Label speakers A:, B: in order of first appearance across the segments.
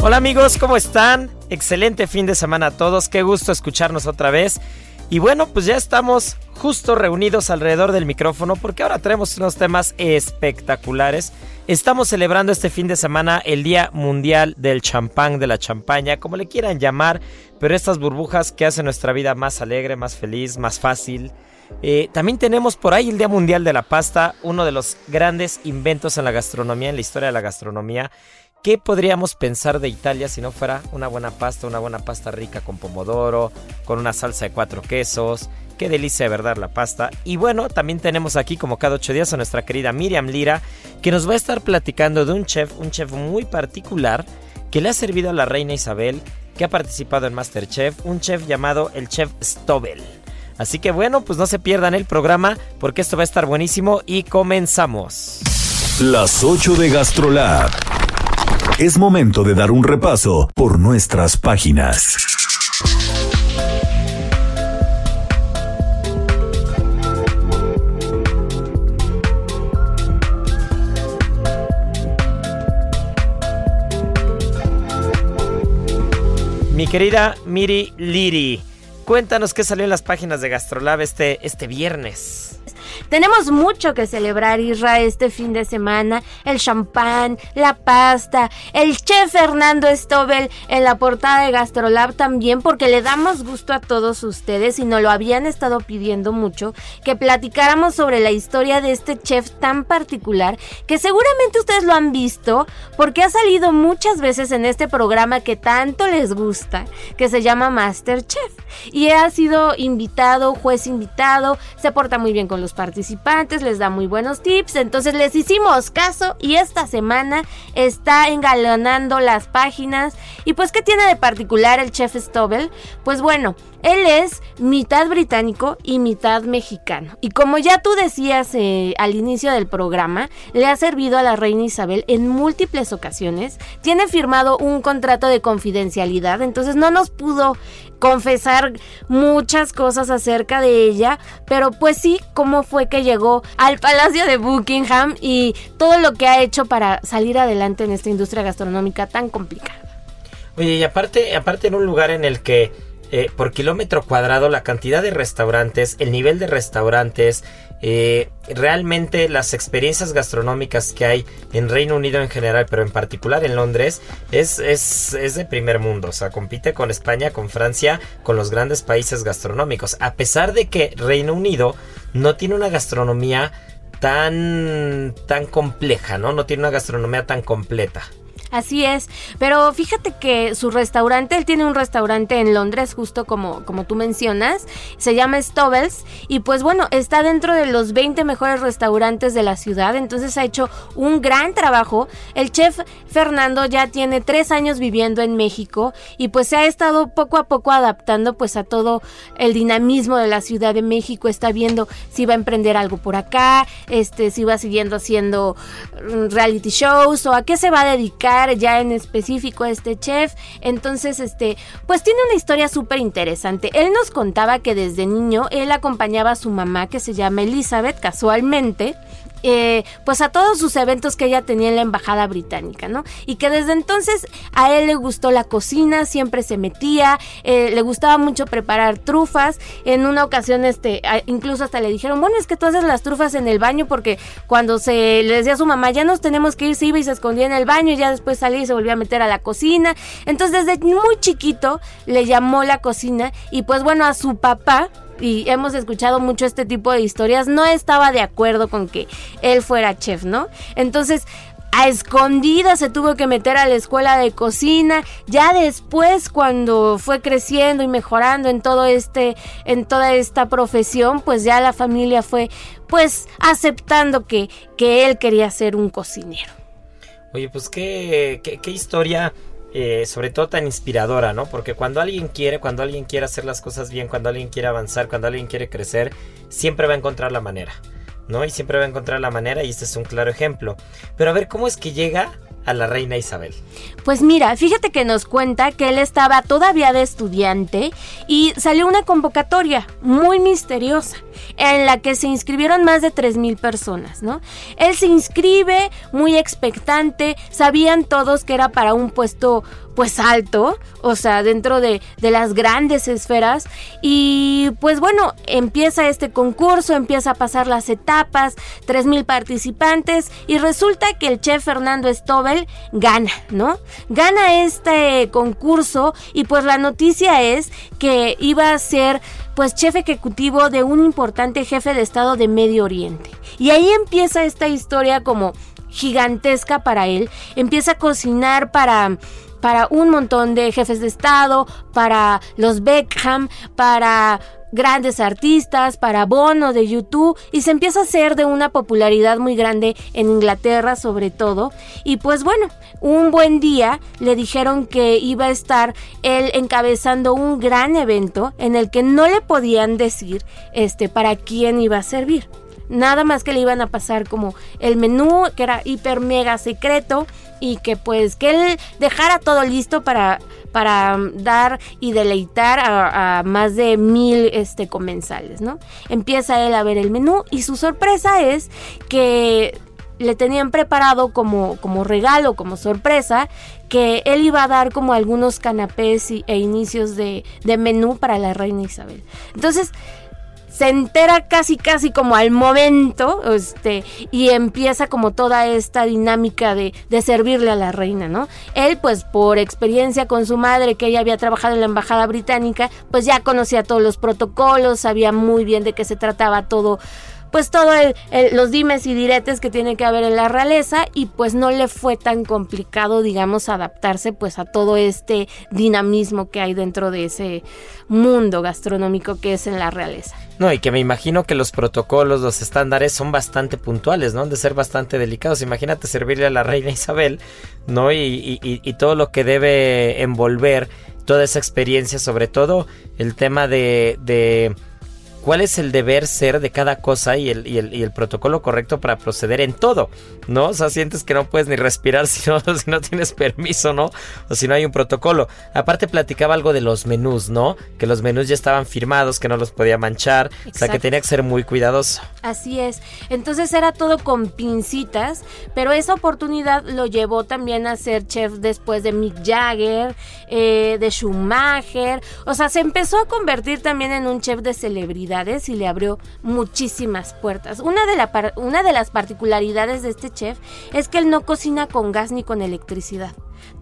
A: Hola amigos, ¿cómo están? Excelente fin de semana a todos, qué gusto escucharnos otra vez. Y bueno, pues ya estamos justo reunidos alrededor del micrófono porque ahora tenemos unos temas espectaculares. Estamos celebrando este fin de semana el Día Mundial del Champán, de la champaña, como le quieran llamar, pero estas burbujas que hacen nuestra vida más alegre, más feliz, más fácil. Eh, también tenemos por ahí el Día Mundial de la Pasta, uno de los grandes inventos en la gastronomía, en la historia de la gastronomía. ¿Qué podríamos pensar de Italia si no fuera una buena pasta, una buena pasta rica con pomodoro, con una salsa de cuatro quesos? Qué delicia de verdad la pasta. Y bueno, también tenemos aquí como cada ocho días a nuestra querida Miriam Lira, que nos va a estar platicando de un chef, un chef muy particular, que le ha servido a la reina Isabel, que ha participado en Masterchef, un chef llamado el chef Stobel. Así que bueno, pues no se pierdan el programa porque esto va a estar buenísimo y comenzamos.
B: Las 8 de Gastrolab. Es momento de dar un repaso por nuestras páginas.
A: Mi querida Miri Liri, cuéntanos qué salió en las páginas de Gastrolab este, este viernes.
C: Tenemos mucho que celebrar, Israel, este fin de semana. El champán, la pasta, el chef Fernando Stobel en la portada de Gastrolab también, porque le damos gusto a todos ustedes y nos lo habían estado pidiendo mucho, que platicáramos sobre la historia de este chef tan particular, que seguramente ustedes lo han visto, porque ha salido muchas veces en este programa que tanto les gusta, que se llama Masterchef. Y ha sido invitado, juez invitado, se porta muy bien con los participantes participantes, les da muy buenos tips. Entonces les hicimos caso y esta semana está engalonando las páginas. ¿Y pues qué tiene de particular el chef Stobel? Pues bueno, él es mitad británico y mitad mexicano. Y como ya tú decías eh, al inicio del programa, le ha servido a la reina Isabel en múltiples ocasiones. Tiene firmado un contrato de confidencialidad, entonces no nos pudo confesar muchas cosas acerca de ella, pero pues sí, cómo fue que llegó al Palacio de Buckingham y todo lo que ha hecho para salir adelante en esta industria gastronómica tan complicada.
A: Oye, y aparte, aparte en un lugar en el que eh, por kilómetro cuadrado la cantidad de restaurantes, el nivel de restaurantes, eh, realmente las experiencias gastronómicas que hay en Reino Unido en general, pero en particular en Londres, es, es, es, de primer mundo. O sea, compite con España, con Francia, con los grandes países gastronómicos. A pesar de que Reino Unido no tiene una gastronomía tan, tan compleja, ¿no? No tiene una gastronomía tan completa.
C: Así es, pero fíjate que su restaurante, él tiene un restaurante en Londres, justo como, como tú mencionas, se llama Stovels y pues bueno, está dentro de los 20 mejores restaurantes de la ciudad, entonces ha hecho un gran trabajo. El chef Fernando ya tiene tres años viviendo en México y pues se ha estado poco a poco adaptando pues a todo el dinamismo de la Ciudad de México, está viendo si va a emprender algo por acá, este, si va siguiendo haciendo mm, reality shows o a qué se va a dedicar ya en específico este chef. Entonces, este, pues tiene una historia súper interesante. Él nos contaba que desde niño él acompañaba a su mamá, que se llama Elizabeth, casualmente, eh, pues a todos sus eventos que ella tenía en la embajada británica, ¿no? Y que desde entonces a él le gustó la cocina, siempre se metía, eh, le gustaba mucho preparar trufas. En una ocasión, este, incluso hasta le dijeron, bueno, es que tú haces las trufas en el baño porque cuando se le decía a su mamá, ya nos tenemos que ir, se iba y se escondía en el baño y ya después salía y se volvía a meter a la cocina. Entonces desde muy chiquito le llamó la cocina y pues bueno, a su papá y hemos escuchado mucho este tipo de historias, no estaba de acuerdo con que él fuera chef, ¿no? Entonces, a escondidas se tuvo que meter a la escuela de cocina. Ya después, cuando fue creciendo y mejorando en todo este, en toda esta profesión, pues ya la familia fue, pues, aceptando que, que él quería ser un cocinero.
A: Oye, pues qué, qué, qué historia eh, sobre todo tan inspiradora, ¿no? Porque cuando alguien quiere, cuando alguien quiere hacer las cosas bien, cuando alguien quiere avanzar, cuando alguien quiere crecer, siempre va a encontrar la manera, ¿no? Y siempre va a encontrar la manera y este es un claro ejemplo. Pero a ver, ¿cómo es que llega a la reina Isabel?
C: Pues mira, fíjate que nos cuenta que él estaba todavía de estudiante y salió una convocatoria muy misteriosa en la que se inscribieron más de 3.000 personas, ¿no? Él se inscribe muy expectante, sabían todos que era para un puesto pues alto, o sea, dentro de, de, las grandes esferas. Y pues bueno, empieza este concurso, empieza a pasar las etapas, 3.000 participantes y resulta que el chef Fernando Stobel gana, ¿no? Gana este concurso y pues la noticia es que iba a ser pues chef ejecutivo de un importante jefe de Estado de Medio Oriente. Y ahí empieza esta historia como gigantesca para él. Empieza a cocinar para para un montón de jefes de Estado, para los Beckham, para grandes artistas, para Bono de YouTube y se empieza a hacer de una popularidad muy grande en Inglaterra sobre todo. Y pues bueno, un buen día le dijeron que iba a estar él encabezando un gran evento en el que no le podían decir este para quién iba a servir. Nada más que le iban a pasar como el menú que era hiper mega secreto y que pues que él dejara todo listo para para um, dar y deleitar a, más de mil este, comensales, ¿no? Empieza él a ver el menú y su sorpresa es que le tenían preparado como, como regalo, como sorpresa, que él iba a dar como algunos canapés e inicios de, de menú para la reina Isabel. Entonces, se entera casi casi como al momento, este, y empieza como toda esta dinámica de, de, servirle a la reina, ¿no? Él, pues por experiencia con su madre, que ella había trabajado en la embajada británica, pues ya conocía todos los protocolos, sabía muy bien de qué se trataba todo pues todo el, los dimes y diretes que tiene que haber en la realeza y pues no le fue tan complicado digamos adaptarse pues a todo este dinamismo que hay dentro de ese mundo gastronómico que es en la realeza.
A: No, y que me imagino que los protocolos, los estándares son bastante puntuales, ¿no? De ser bastante delicados. Imagínate servirle a la reina Isabel, ¿no? Y, y todo lo que debe envolver toda esa experiencia, sobre todo el tema de, de cuál es el deber ser de cada cosa y el, y el, y el protocolo correcto para proceder en todo, ¿no? O sea, sientes que no puedes ni respirar si no, si no tienes permiso, ¿no? O si no hay un protocolo. Aparte platicaba algo de los menús, ¿no? Que los menús ya estaban firmados, que no los podía manchar, o sea, que tenía que ser muy cuidadoso.
C: Así es. Entonces era todo con pincitas, pero esa oportunidad lo llevó también a ser chef después de Mick Jagger, eh, de Schumacher, o sea, se empezó a convertir también en un chef de celebridad y le abrió muchísimas puertas. Una de, la una de las particularidades de este chef es que él no cocina con gas ni con electricidad.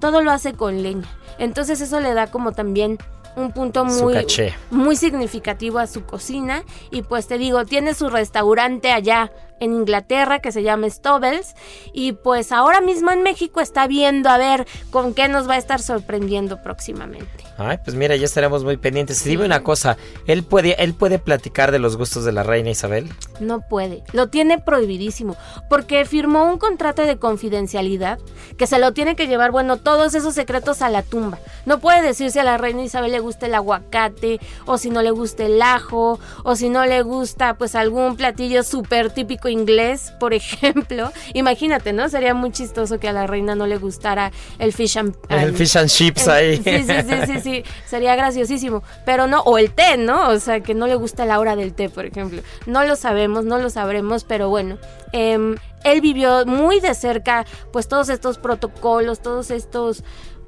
C: Todo lo hace con leña. Entonces eso le da como también un punto muy, muy significativo a su cocina. Y pues te digo, tiene su restaurante allá en Inglaterra que se llama Stobels y pues ahora mismo en México está viendo a ver con qué nos va a estar sorprendiendo próximamente.
A: Ay, pues mira, ya estaremos muy pendientes. Sí. Dime una cosa, ¿él puede, ¿él puede platicar de los gustos de la reina Isabel?
C: No puede, lo tiene prohibidísimo, porque firmó un contrato de confidencialidad que se lo tiene que llevar, bueno, todos esos secretos a la tumba. No puede decir si a la reina Isabel le gusta el aguacate, o si no le gusta el ajo, o si no le gusta pues algún platillo súper típico inglés, por ejemplo. Imagínate, ¿no? Sería muy chistoso que a la reina no le gustara el fish and...
A: El fish and chips ahí.
C: Sí, sí, sí, sí, sí, sería graciosísimo. Pero no, o el té, ¿no? O sea, que no le gusta la hora del té, por ejemplo. No lo sabemos, no lo sabremos, pero bueno. Em, él vivió muy de cerca, pues todos estos protocolos, todos estos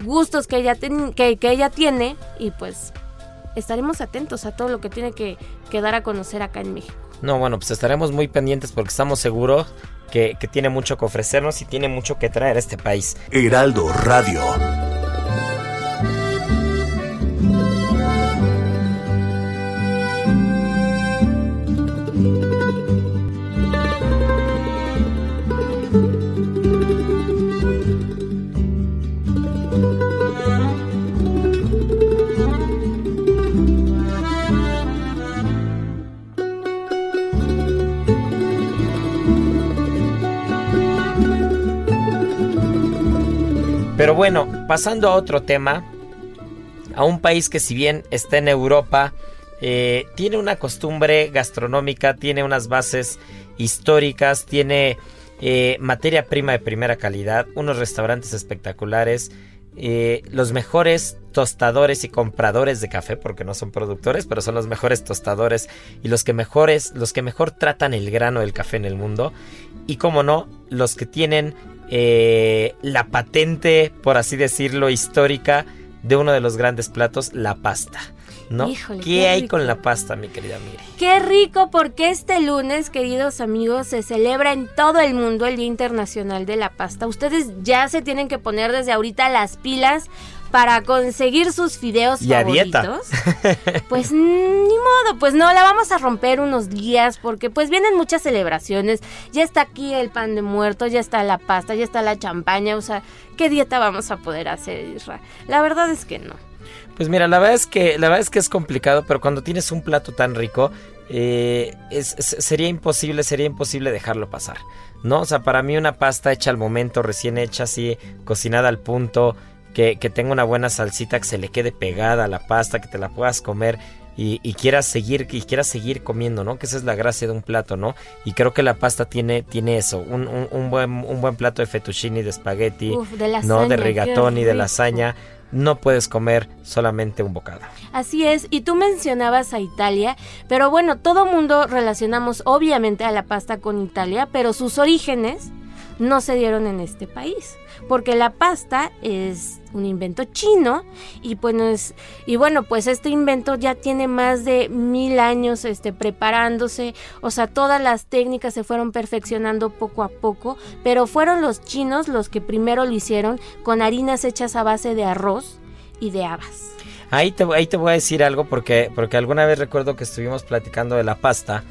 C: gustos que ella, que, que ella tiene y pues estaremos atentos a todo lo que tiene que, que, dar a conocer acá en México.
A: No, bueno, pues estaremos muy pendientes porque estamos seguros que, que tiene mucho que ofrecernos y tiene mucho que traer a este país.
B: Heraldo Radio.
A: Pero bueno, pasando a otro tema, a un país que si bien está en Europa, eh, tiene una costumbre gastronómica, tiene unas bases históricas, tiene eh, materia prima de primera calidad, unos restaurantes espectaculares, eh, los mejores tostadores y compradores de café, porque no son productores, pero son los mejores tostadores y los que mejores, los que mejor tratan el grano del café en el mundo. Y como no, los que tienen eh, la patente, por así decirlo, histórica de uno de los grandes platos, la pasta. ¿No?
C: Híjole,
A: ¿Qué,
C: qué
A: hay con la pasta, mi querida Miri?
C: Qué rico porque este lunes, queridos amigos, se celebra en todo el mundo el Día Internacional de la Pasta. Ustedes ya se tienen que poner desde ahorita las pilas para conseguir sus fideos
A: Y a dieta.
C: favoritos. Pues ni modo, pues no, la vamos a romper unos días porque pues vienen muchas celebraciones. Ya está aquí el pan de muerto, ya está la pasta, ya está la champaña, o sea, ¿qué dieta vamos a poder hacer, Isra? La verdad es que no.
A: Pues mira, la verdad es que la verdad es que es complicado, pero cuando tienes un plato tan rico, eh, es- es- sería imposible, sería imposible dejarlo pasar. ¿No? O sea, para mí una pasta hecha al momento, recién hecha, así, cocinada al punto, que, que tenga una buena salsita, que se le quede pegada a la pasta, que te la puedas comer y, y quieras seguir, y quieras seguir comiendo, ¿no? Que esa es la gracia de un plato, ¿no? Y creo que la pasta tiene, tiene eso, un, un- un buen, un buen plato de fettuccine, de espagueti,
C: de
A: ¿no? De y de lasaña. No puedes comer solamente un bocado.
C: Así es, y tú mencionabas a Italia, pero bueno, todo mundo relacionamos obviamente a la pasta con Italia, pero sus orígenes no se dieron en este país, porque la pasta es un invento chino y pues y bueno pues este invento ya tiene más de mil años este preparándose o sea todas las técnicas se fueron perfeccionando poco a poco pero fueron los chinos los que primero lo hicieron con harinas hechas a base de arroz y de habas.
A: Ahí te, ahí te voy a decir algo porque, porque alguna vez recuerdo que estuvimos platicando de la pasta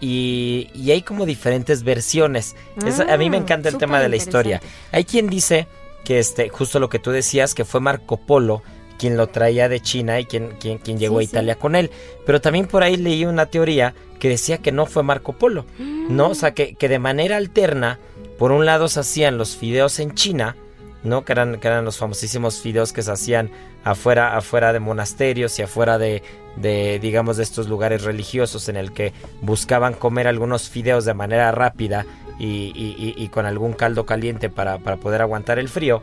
A: y, y hay como diferentes versiones. Es- a mí me
C: Ah,
A: encanta el tema de la historia. Hay quien dice que este, justo lo que tú decías, que fue Marco Polo quien lo traía de China y quien, quien, quien llegó
C: Sí,
A: a Italia con él. Pero también por ahí leí una teoría que decía que no fue Marco Polo, ¿no? O sea, que, que de manera alterna, por un lado se hacían los fideos en China, ¿no? Que eran, que eran los famosísimos fideos que se hacían afuera, afuera de monasterios y afuera de, de, digamos, de estos lugares religiosos en el que buscaban comer algunos fideos de manera rápida y, y- con algún caldo caliente para, para poder aguantar el frío.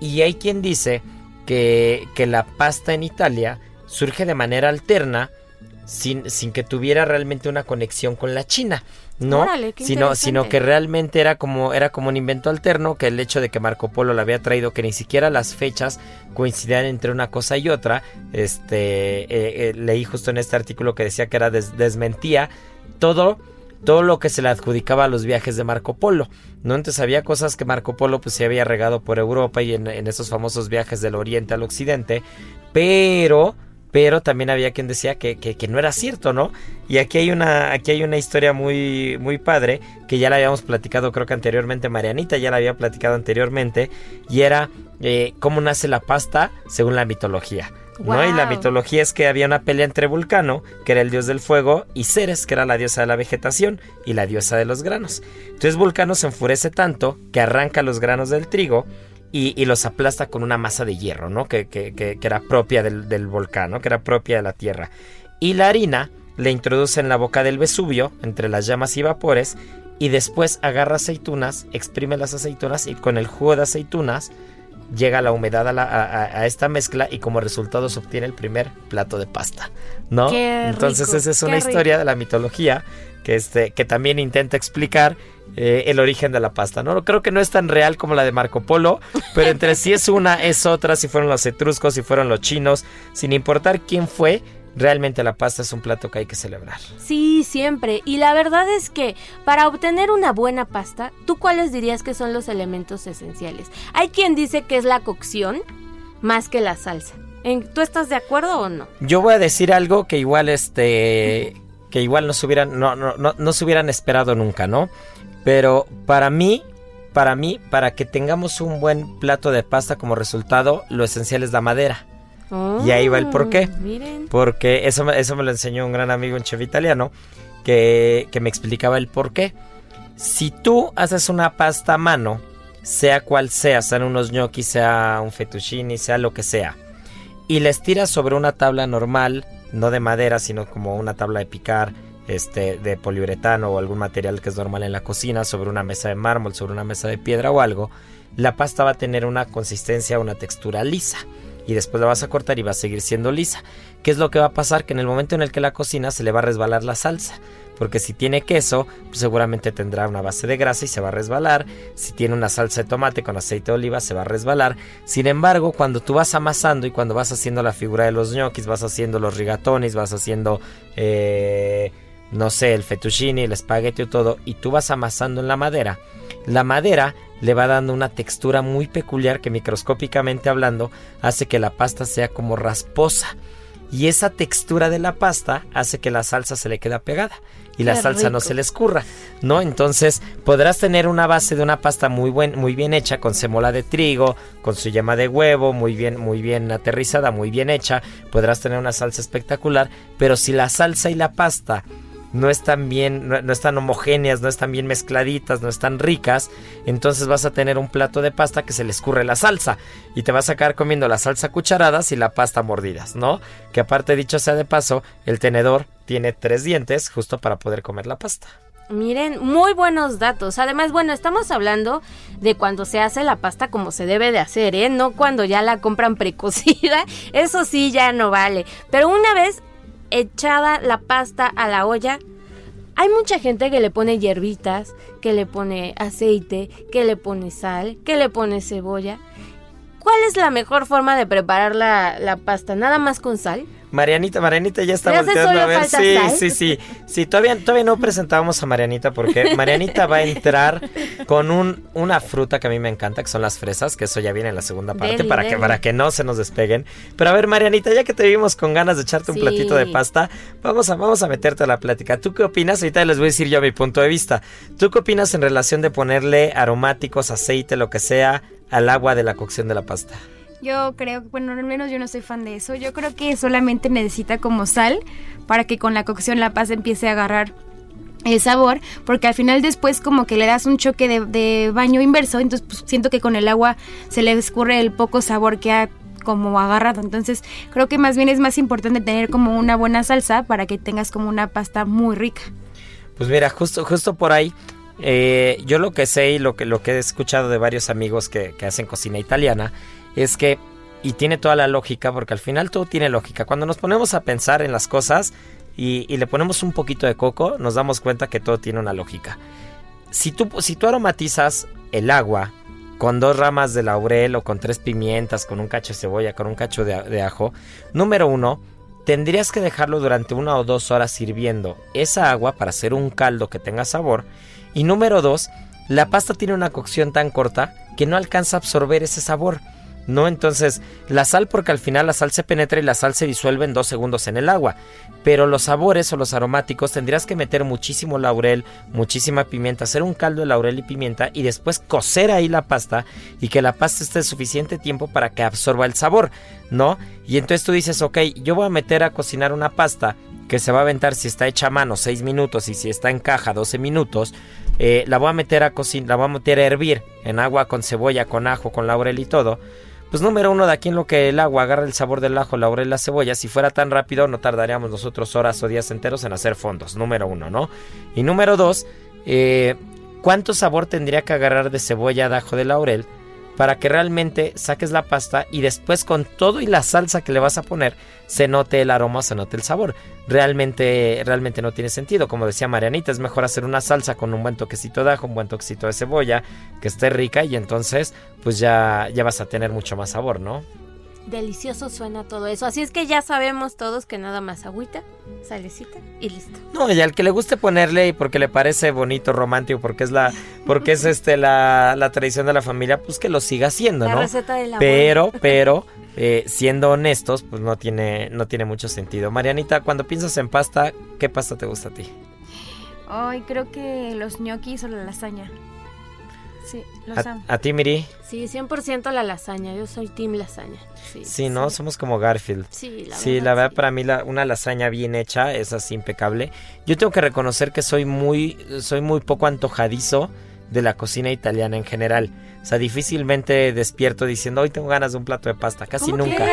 A: Y hay quien dice que, que la pasta en Italia surge de manera alterna sin, sin que tuviera realmente una conexión con la China. No,
C: Órale,
A: sino, sino que realmente era como, era como un invento alterno, que el hecho de que Marco Polo la había traído, que ni siquiera las fechas coincidían entre una cosa y otra. Este eh, eh, leí justo en este artículo que decía que era des- desmentía todo todo lo que se le adjudicaba a los viajes de Marco Polo, ¿no? Entonces había cosas que Marco Polo pues se había regado por Europa y en, en esos famosos viajes del oriente al occidente, pero pero también había quien decía que, que, no era cierto, ¿no? Y aquí hay una, aquí hay una historia muy, muy padre que ya la habíamos platicado, creo que anteriormente, Marianita ya la había platicado anteriormente, y era eh, cómo nace la pasta según la mitología. ¿no? Y la mitología es que había una pelea entre Vulcano, que era el dios del fuego, y Ceres, que era la diosa de la vegetación y la diosa de los granos. Entonces Vulcano se enfurece tanto que arranca los granos del trigo y, los aplasta con una masa de hierro, ¿no? Que, que, era propia del, del, volcán, Que era propia de la tierra. Y la harina le introduce en la boca del Vesubio, entre las llamas y vapores, y después agarra aceitunas, exprime las aceitunas y con el jugo de aceitunas llega la humedad a, esta mezcla y como resultado se obtiene el primer plato de pasta, ¿no? Entonces esa es una historia de la mitología que, este, que también intenta explicar eh, el origen de la pasta, ¿no? Creo que no es tan real como la de Marco Polo, pero entre si es una, es otra, si fueron los etruscos, si fueron los chinos, sin importar quién fue, realmente la pasta es un plato que hay que celebrar.
C: Sí, siempre. Y la verdad es que para obtener una buena pasta, ¿tú cuáles dirías que son los elementos esenciales? Hay quien dice que es la cocción más que la salsa. ¿Tú estás de acuerdo o no?
A: Yo voy a decir algo que igual este que igual no se hubieran no, no, no, no se hubieran esperado nunca, ¿no? Pero para mí para mí, para que tengamos un buen plato de pasta como resultado, lo esencial es la madera y ahí va el. Oh, Porque eso, eso me lo enseñó un gran amigo, un chef italiano, que, que me explicaba el por qué. Si tú haces una pasta a mano, sea cual sea, sean unos gnocchi, sea un fettuccine, sea lo que sea, y les tiras sobre una tabla normal, no de madera, sino como una tabla de picar, este, de poliuretano o algún material que es normal en la cocina, sobre una mesa de mármol, sobre una mesa de piedra o algo, la pasta va a tener una consistencia, una textura lisa y después la vas a cortar y va a seguir siendo lisa. ¿Qué es lo que va a pasar? Que en el momento en el que la cocina se le va a resbalar la salsa. Porque si tiene queso, pues seguramente tendrá una base de grasa y se va a resbalar. Si tiene una salsa de tomate con aceite de oliva, se va a resbalar. Sin embargo, cuando tú vas amasando y cuando vas haciendo la figura de los ñoquis, vas haciendo los rigatones, vas haciendo, eh, no sé, el fettuccine, el espagueti o todo, y tú vas amasando en la madera, la madera le va dando una textura muy peculiar que microscópicamente hablando hace que la pasta sea como rasposa. Y esa textura de la pasta hace que la salsa se le quede pegada y la salsa no se le escurra, ¿no? Entonces podrás tener una base de una pasta muy, buen, muy bien hecha con semola de trigo, con su yema de huevo, muy bien, muy bien aterrizada, muy bien hecha. Podrás tener una salsa espectacular, pero si la salsa y la pasta no están bien, no, están homogéneas, no están bien mezcladitas, no están ricas, entonces vas a tener un plato de pasta que se le escurre la salsa y te vas a acabar comiendo la salsa cucharadas y la pasta mordidas, ¿no? Que aparte dicho sea de paso, el tenedor tiene tres dientes justo para poder comer la pasta.
C: Miren, muy buenos datos. Además, bueno, estamos hablando de cuando se hace la pasta como se debe de hacer, ¿eh? No cuando ya la compran precocida. Eso sí ya no vale. Pero una vez echada la pasta a la olla, hay mucha gente que le pone hierbitas, que le pone aceite, que le pone sal, que le pone cebolla. ¿Cuál es la mejor forma de preparar la, la pasta? ¿Nada más con sal?
A: Marianita, Marianita ya está volteando a ver. Sí, sí, sí. Sí, todavía, todavía no presentábamos a Marianita porque Marianita va a entrar con un, una fruta que a mí me encanta, que son las fresas, que eso ya viene en la segunda parte, para, que, para que no se nos despeguen. Pero a ver, Marianita, ya que te vimos con ganas de echarte un platito de pasta, vamos a, vamos a meterte a la plática. ¿Tú qué opinas? Ahorita les voy a decir yo mi punto de vista. ¿Tú qué opinas en relación de ponerle aromáticos, aceite, lo que sea, al agua de la cocción de la pasta?
D: Yo creo, bueno, al menos yo no soy fan de eso. Yo creo que solamente necesita como sal para que con la cocción la pasta empiece a agarrar el sabor, porque al final después como que le das un choque de, baño inverso, entonces pues, siento que con el agua se le escurre el poco sabor que ha como agarrado. Entonces creo que más bien es más importante tener como una buena salsa para que tengas como una pasta muy rica.
A: Pues mira, justo, justo por ahí eh, yo lo que sé y lo que, lo que he escuchado de varios amigos que, que hacen cocina italiana es que, y tiene toda la lógica, porque al final todo tiene lógica, cuando nos ponemos a pensar en las cosas y, le ponemos un poquito de coco, nos damos cuenta que todo tiene una lógica. Si tú, si tú aromatizas el agua con dos ramas de laurel o con tres pimientas, con un cacho de cebolla, con un cacho de, de ajo, número uno, tendrías que dejarlo durante una o dos horas hirviendo esa agua para hacer un caldo que tenga sabor. Y número dos, la pasta tiene una cocción tan corta que no alcanza a absorber ese sabor. ¿No? Entonces, la sal, porque al final la sal se penetra y la sal se disuelve en dos segundos en el agua. Pero los sabores o los aromáticos tendrías que meter muchísimo laurel, muchísima pimienta, hacer un caldo de laurel y pimienta y después cocer ahí la pasta y que la pasta esté suficiente tiempo para que absorba el sabor, ¿no? Y entonces tú dices, ok, yo voy a meter a cocinar una pasta que se va a aventar si está hecha a mano 6 minutos y si está en caja 12 minutos. Eh, la voy a meter a cocinar, la voy a meter a hervir en agua con cebolla, con ajo, con laurel y todo pues número uno, de aquí en lo que el agua agarra el sabor del ajo, laurel y la cebolla, si fuera tan rápido no tardaríamos nosotros horas o días enteros en hacer fondos, número uno, ¿no? Y número dos, eh, ¿cuánto sabor tendría que agarrar de cebolla, de ajo, de laurel? Para que realmente saques la pasta y después con todo y la salsa que le vas a poner se note el aroma, se note el sabor. Realmente, realmente no tiene sentido. Como decía Marianita, es mejor hacer una salsa con un buen toquecito de ajo, un buen toquecito de cebolla, que esté rica y entonces pues ya, ya vas a tener mucho más sabor, ¿no?
C: Delicioso suena todo eso. Así es que ya sabemos todos que nada más agüita, salecita y listo.
A: No, y al que le guste ponerle y porque le parece bonito, romántico, porque es la, porque es este la, la tradición de la familia, pues que lo siga haciendo,
C: La
A: ¿no?
C: receta de la
A: Pero, pero, eh, siendo honestos, pues no tiene, no tiene mucho sentido. Marianita, cuando piensas en pasta, ¿qué pasta te gusta a ti?
D: Ay, creo que los ñoquis o la lasaña. Sí, los
A: A,
D: amo.
A: a ti, Miri.
C: Sí, 100% la lasaña. Yo soy team lasaña. Sí,
A: Sí, ¿no? Somos como Garfield.
C: Sí, la
A: sí,
C: verdad,
A: la verdad
C: sí.
A: para mí la- una lasaña bien hecha es así impecable. Yo tengo que reconocer que soy muy, soy muy poco antojadizo de la cocina italiana en general. O sea, difícilmente despierto diciendo hoy tengo ganas de un plato de pasta. Casi
C: ¿Cómo
A: nunca.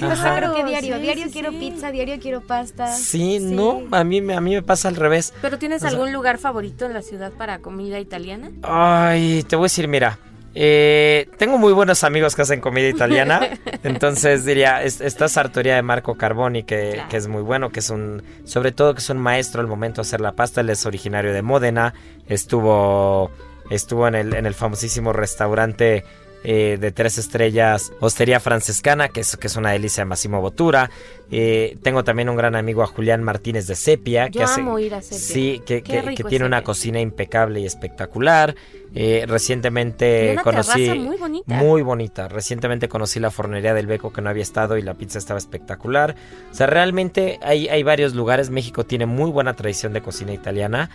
D: Pasa creo que diario.
C: Sí,
D: diario
C: sí,
D: quiero
C: sí.
D: pizza, diario quiero pasta.
A: Sí, no, a mí, me- a mí me pasa al revés.
C: ¿Pero tienes
A: O sea-
C: algún lugar favorito en la ciudad para comida italiana?
A: Ay, te voy a decir, mira. eh, tengo muy buenos amigos que hacen comida italiana. entonces diría, es- esta sartoría de Marco Carboni, que,
C: Claro.
A: que es muy bueno, que es un, sobre todo que es un maestro al momento de hacer la pasta. Él es originario de Módena. Estuvo, estuvo en el, en el famosísimo restaurante eh, de tres estrellas, Hostería Francescana, que es, que es una delicia de Massimo Bottura. Eh, tengo también un gran amigo a Julián Martínez de Sepia,
C: Yo
A: que hace,
C: amo ir a Sepia.
A: Sí, que, que- tiene una cocina impecable y espectacular. Eh, recientemente
C: una
A: conocí
C: muy bonita.
A: muy bonita. Recientemente conocí la fornería del Beco que no había estado y la pizza estaba espectacular. O sea, realmente hay, hay varios lugares. México tiene muy buena tradición de cocina italiana,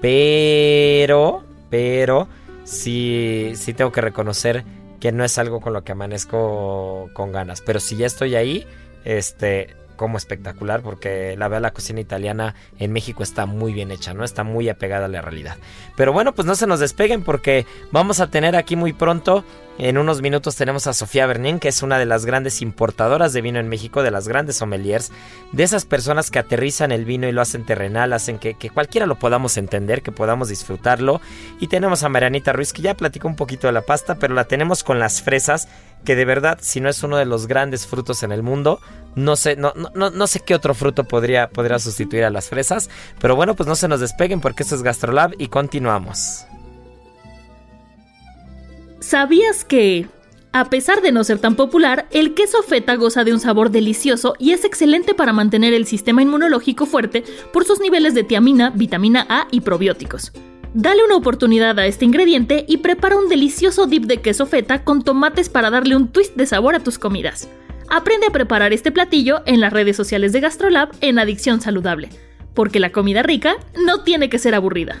A: pero, pero sí, sí tengo que reconocer que no es algo con lo que amanezco con ganas. Pero si ya estoy ahí, este, como espectacular, porque la verdad la cocina italiana en México está muy bien hecha, ¿no? Está muy apegada a la realidad. Pero bueno, pues no se nos despeguen porque vamos a tener aquí muy pronto, en unos minutos tenemos a Sofía Bernín, que es una de las grandes importadoras de vino en México, de las grandes sommeliers, de esas personas que aterrizan el vino y lo hacen terrenal, hacen que, que cualquiera lo podamos entender, que podamos disfrutarlo. Y tenemos a Marianita Ruiz, que ya platicó un poquito de la pasta, pero la tenemos con las fresas, que de verdad, si no es uno de los grandes frutos en el mundo, no sé, no, no, no, sé qué otro fruto podría, podría sustituir a las fresas. Pero bueno, pues no se nos despeguen porque esto es Gastrolab y continuamos.
E: ¿Sabías que, a pesar de no ser tan popular, el queso feta goza de un sabor delicioso y es excelente para mantener el sistema inmunológico fuerte por sus niveles de tiamina, vitamina A y probióticos? Dale una oportunidad a este ingrediente y prepara un delicioso dip de queso feta con tomates para darle un twist de sabor a tus comidas. Aprende a preparar este platillo en las redes sociales de Gastrolab en Adicción Saludable, porque la comida rica no tiene que ser aburrida.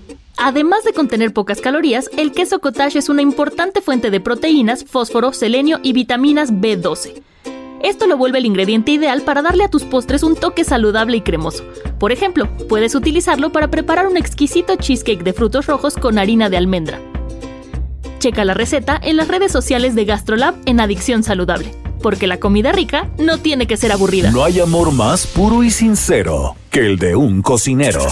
E: además de contener pocas calorías, el queso cottage es una importante fuente de proteínas, fósforo, selenio y vitaminas B12? Esto lo vuelve el ingrediente ideal para darle a tus postres un toque saludable y cremoso. Por ejemplo, puedes utilizarlo para preparar un exquisito cheesecake de frutos rojos con harina de almendra. Checa la receta en las redes sociales de GastroLab en Adicción Saludable, porque la comida rica no tiene que ser aburrida.
B: No hay amor más puro y sincero que el de un cocinero.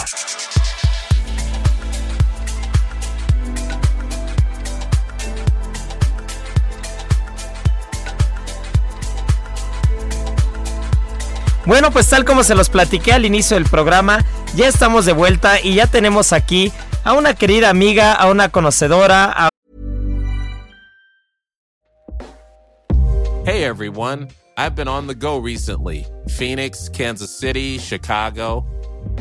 A: Bueno, pues tal como se los platiqué al inicio del programa, ya estamos de vuelta y ya tenemos aquí a una querida amiga, a una conocedora,
F: Hey everyone, I've been on the go recently Phoenix, Kansas City, Chicago.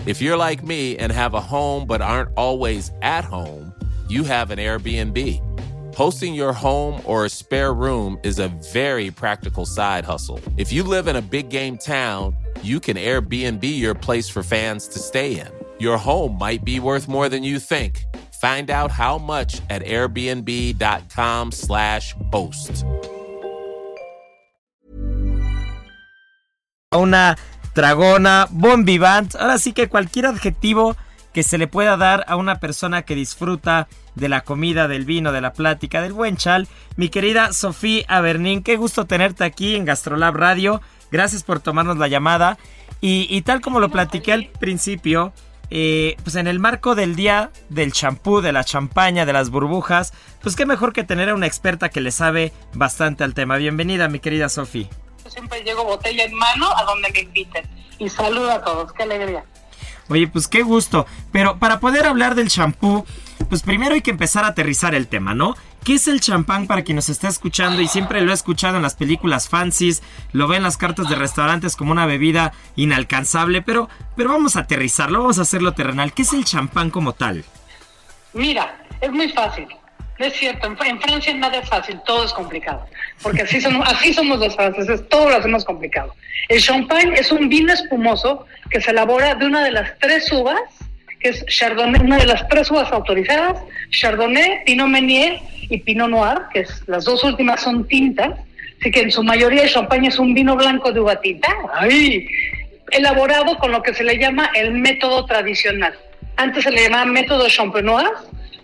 F: If you're like me and have a home but aren't always at home, you have an Airbnb. Hosting your home or a spare room is a very practical side hustle. If you live in a big game town, you can Airbnb your place for fans to stay in. Your home might be worth more than you think. Find out how much at airbnb.com/slash
A: una dragona, bon vivant. Ahora sí que cualquier adjetivo que se le pueda dar a una persona que disfruta de la comida, del vino, de la plática, del buen chal. Mi querida Sofía Abernín, qué gusto tenerte aquí en Gastrolab Radio. Gracias por tomarnos la llamada. Y, y tal como lo platiqué al principio, eh, pues en el marco del día del champú, de la champaña, de las burbujas, pues qué mejor que tener a una experta que le sabe bastante al tema. Bienvenida, mi querida Sofía.
G: siempre llego botella en mano a donde me inviten. Y saludo a todos, qué alegría.
A: Oye, pues qué gusto. Pero para poder hablar del champú, pues primero hay que empezar a aterrizar el tema, ¿no? ¿Qué es el champán para quien nos está escuchando? Y siempre lo he escuchado en las películas fancies, lo ve en las cartas de restaurantes como una bebida inalcanzable, pero, pero vamos a aterrizarlo, vamos a hacerlo terrenal. ¿Qué es el champán como tal?
G: Mira, es muy fácil. Es cierto, en, Francia nada es fácil, todo es complicado. Porque así somos, así somos los franceses, todo lo hacemos complicado. El champagne es un vino espumoso que se elabora de una de las tres uvas, que es Chardonnay, una de las tres uvas autorizadas, Chardonnay, Pinot Meunier y Pinot Noir, que es, las dos últimas son tintas, así que en su mayoría el champagne es un vino blanco de uva tinta, ¡ay! elaborado con lo que se le llama el método tradicional. Antes se le llamaba método champenois,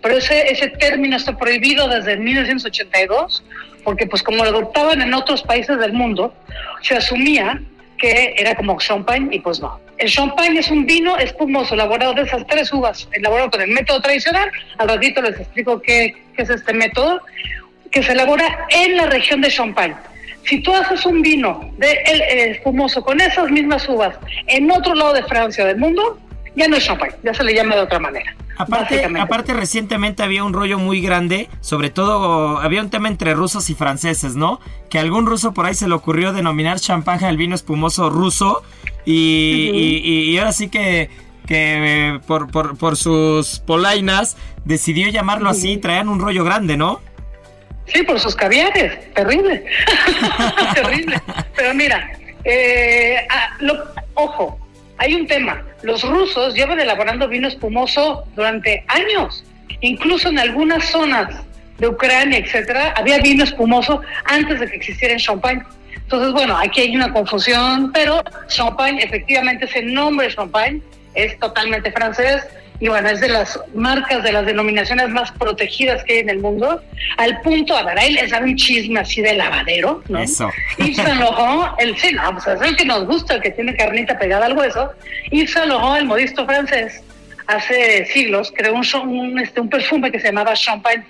G: pero ese, ese término está prohibido desde 1982, porque pues como lo adoptaban en otros países del mundo, se asumía que era como champagne y pues no. El champagne es un vino espumoso elaborado de esas tres uvas, elaborado con el método tradicional. Al ratito les explico qué, qué es este método, que se elabora en la región de Champagne. Si tú haces un vino de el, eh, espumoso con esas mismas uvas en otro lado de Francia del mundo, ya no es champagne, ya se le llama de otra manera.
A: Aparte, aparte recientemente había un rollo muy grande, sobre todo había un tema entre rusos y franceses, ¿no? Que a algún ruso por ahí se le ocurrió denominar champán al vino espumoso ruso y, y- y ahora sí que, que por, por, por sus polainas decidió llamarlo así, traían un rollo grande, ¿no?
G: Sí, por sus caviares, terrible, terrible. Pero mira, eh, ah, lo- ojo, hay un tema. Los rusos llevan elaborando vino espumoso durante años. Incluso en algunas zonas de Ucrania, etcétera, había vino espumoso antes de que existiera el champagne. Entonces, bueno, aquí hay una confusión, pero champagne, efectivamente, ese nombre champagne es totalmente francés y bueno, es de las marcas, de las denominaciones más protegidas que hay en el mundo, al punto, a ver, ahí les da un chisme así de lavadero, ¿no?
A: Eso.
G: Yves Saint Laurent, el, sí, no, pues es el que nos gusta, el que tiene carnita pegada al hueso. Yves Saint Laurent, el modisto francés, hace siglos creó un, un, este, un perfume que se llamaba Champagne.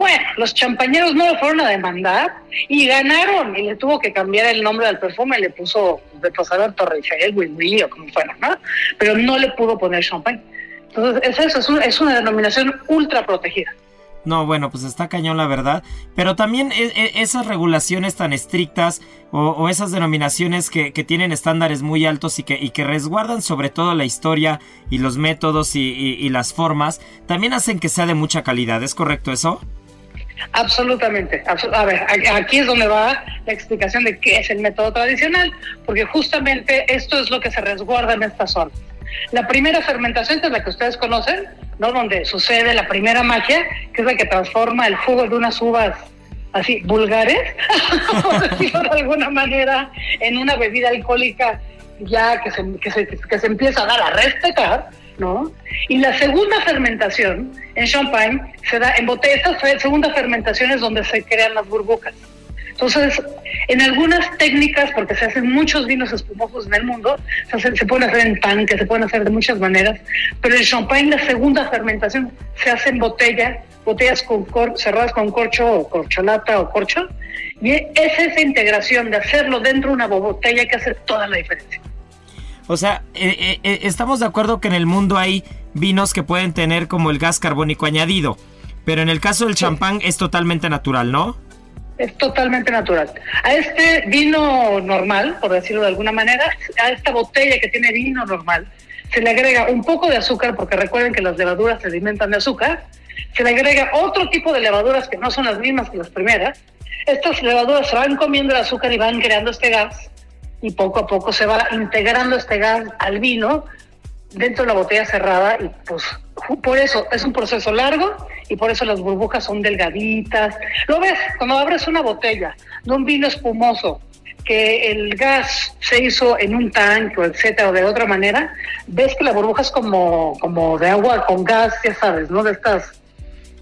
G: Bueno, los champañeros no lo fueron a demandar y ganaron y le tuvo que cambiar el nombre del perfume, le puso de pasador Torrefel, Willy o como fuera, ¿no? Pero no le pudo poner champagne. Entonces, es eso, es, un- es una denominación ultra protegida.
A: No, bueno, pues está cañón la verdad. Pero también e- e- esas regulaciones tan estrictas o, esas denominaciones que, tienen estándares muy altos y que, y que resguardan sobre todo la historia y los métodos y las formas, también hacen que sea de mucha calidad. ¿Es correcto eso?
G: Absolutamente. A ver, aquí es donde va la explicación de qué es el método tradicional, porque justamente esto es lo que se resguarda en esta zona. La primera fermentación, que es la que ustedes conocen, ¿no? donde sucede la primera magia, que es la que transforma el jugo de unas uvas así vulgares, por decirlo de alguna manera, en una bebida alcohólica ya que se, que se, que se empieza a dar a respetar, ¿no? Y la segunda fermentación en champagne se da en botella. Esta fe- segunda fermentación es donde se crean las burbujas. Entonces, en algunas técnicas, porque se hacen muchos vinos espumosos en el mundo, se, se pueden hacer en tanque, se pueden hacer de muchas maneras, pero el champagne, la segunda fermentación, se hace en botella, botellas con cor- cerradas con corcho o corcholata o corcho, y es esa integración de hacerlo dentro de una botella que hace toda la diferencia.
A: O sea, eh, eh, eh, estamos de acuerdo que en el mundo hay vinos que pueden tener como el gas carbónico añadido, pero en el caso del champán es totalmente natural, ¿no?
G: Es totalmente natural. A este vino normal, por decirlo de alguna manera, a esta botella que tiene vino normal, se le agrega un poco de azúcar, porque recuerden que las levaduras se alimentan de azúcar, se le agrega otro tipo de levaduras que no son las mismas que las primeras. Estas levaduras se van comiendo el azúcar y van creando este gas, y poco a poco se va integrando este gas al vino dentro de la botella cerrada, y pues por eso es un proceso largo y por eso las burbujas son delgaditas. Lo ves, cuando abres una botella de un vino espumoso, que el gas se hizo en un tanque, etcétera, o de otra manera, ves que la burbuja es como, como de agua con gas, ya sabes, ¿no? De estas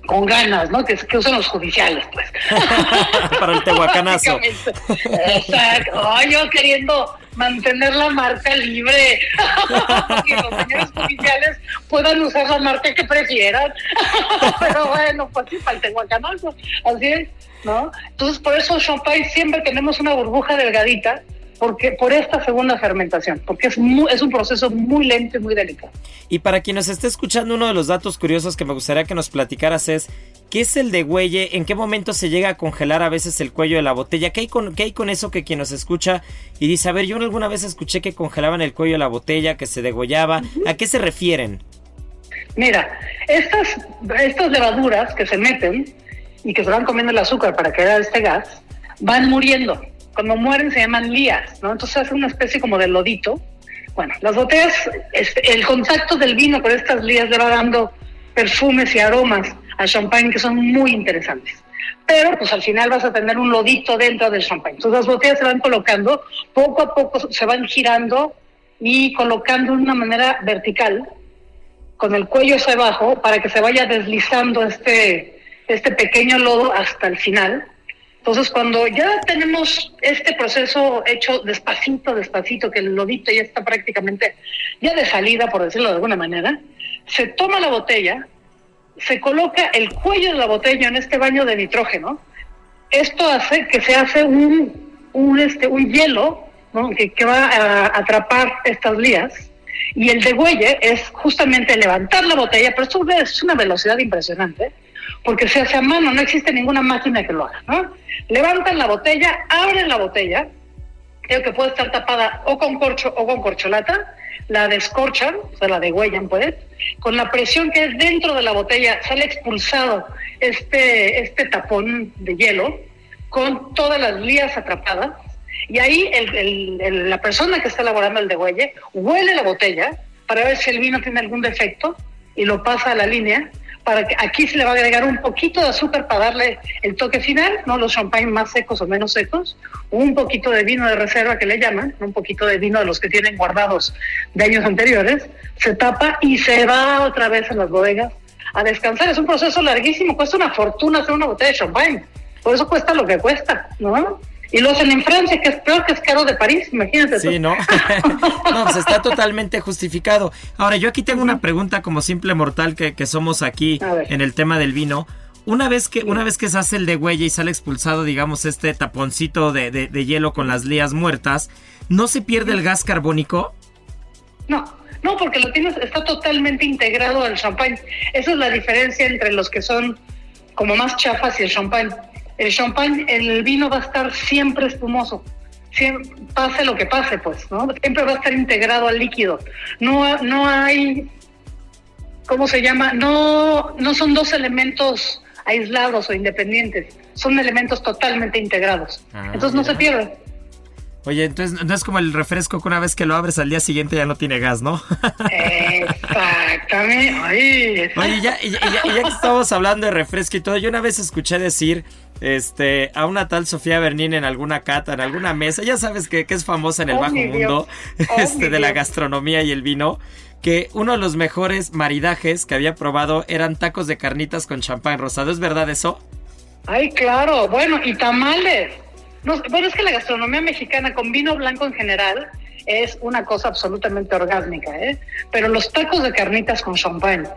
G: con ganas, ¿no? Que, que usan los judiciales, pues.
A: Para el tehuacanazo.
G: Exacto. yo queriendo mantener la marca libre. que los señores judiciales puedan usar la marca que prefieran. Pero bueno, pues sí, para el tehuacanazo. Así es, ¿no? Entonces, por eso Champagne siempre tenemos una burbuja delgadita porque por esta segunda fermentación, porque es, es un proceso muy lento y muy delicado.
A: Y para quien nos esté escuchando, uno de los datos curiosos que me gustaría que nos platicaras es, ¿qué es el degüelle? ¿En qué momento se llega a congelar a veces el cuello de la botella? ¿Qué hay con, qué hay con eso que quien nos escucha y dice, a ver, yo alguna vez escuché que congelaban el cuello de la botella, que se degollaba, ¿a qué se refieren?
G: Mira, estas, estas levaduras que se meten y que se van comiendo el azúcar para crear este gas, van muriendo cuando mueren se llaman lías, ¿no? Entonces hace una especie como de lodito. Bueno, las botellas, el contacto del vino con estas lías le va dando perfumes y aromas al champán que son muy interesantes. Pero pues al final vas a tener un lodito dentro del champán. Entonces las botellas se van colocando, poco a poco se van girando y colocando de una manera vertical, con el cuello hacia abajo, para que se vaya deslizando este, este pequeño lodo hasta el final entonces, cuando ya tenemos este proceso hecho despacito, despacito, que el lodito ya está prácticamente ya de salida, por decirlo de alguna manera, se toma la botella, se coloca el cuello de la botella en este baño de nitrógeno. Esto hace que se hace un, un, este, un hielo que, va a atrapar estas lías. Y el degüelle es justamente levantar la botella, pero esto es una velocidad impresionante porque se hace a mano, no existe ninguna máquina que lo haga, ¿no? Levantan la botella, abren la botella, creo que puede estar tapada o con corcho o con corcholata, la descorchan, o sea, la degüellan, pues, con la presión que es dentro de la botella, sale expulsado este, este tapón de hielo con todas las lías atrapadas, y ahí la persona que está elaborando el degüelle huele la botella para ver si el vino tiene algún defecto y lo pasa a la línea para que aquí se le va a agregar un poquito de azúcar para darle el toque final, no los champagnes más secos o menos secos, un poquito de vino de reserva que le llaman, un poquito de vino de los que tienen guardados de años anteriores, se tapa y se va otra vez a las bodegas a descansar. Es un proceso larguísimo, cuesta una fortuna hacer una botella de champagne, por eso cuesta lo que cuesta, ¿no? Y lo hacen en Francia, que es peor que es caro de París, imagínate.
A: Sí, ¿no? no, pues está totalmente justificado. Ahora, yo aquí tengo una pregunta como simple mortal que, que somos aquí en el tema del vino. Una vez que, una vez que se hace el de huella y sale expulsado, digamos, este taponcito de, de, hielo con las lías muertas, ¿no se pierde el gas carbónico?
G: No, no, porque lo tienes, está totalmente integrado al champán. Esa es la diferencia entre los que son como más chafas y el champán el champán, el vino va a estar siempre espumoso. Siempre, pase lo que pase, pues, ¿no? Siempre va a estar integrado al líquido. No, no hay, ¿cómo se llama? No, no son dos elementos aislados o independientes, son elementos totalmente integrados. Ah, Entonces no se pierde.
A: Oye, entonces no es como el refresco que una vez que lo abres al día siguiente ya no tiene gas, ¿no?
G: Exactamente.
A: Oye, ya, ya, ya, que estamos hablando de refresco y todo, yo una vez escuché decir este, a una tal Sofía Bernín en alguna cata, en alguna mesa, ya sabes que, que es famosa en el oh, bajo mundo oh, este, de la gastronomía y el vino, que uno de los mejores maridajes que había probado eran tacos de carnitas con champán rosado. ¿Es verdad eso?
G: Ay, claro. Bueno, y tamales. No, bueno, es que la gastronomía mexicana con vino blanco en general es una cosa absolutamente orgánica, ¿eh? Pero los tacos de carnitas con champán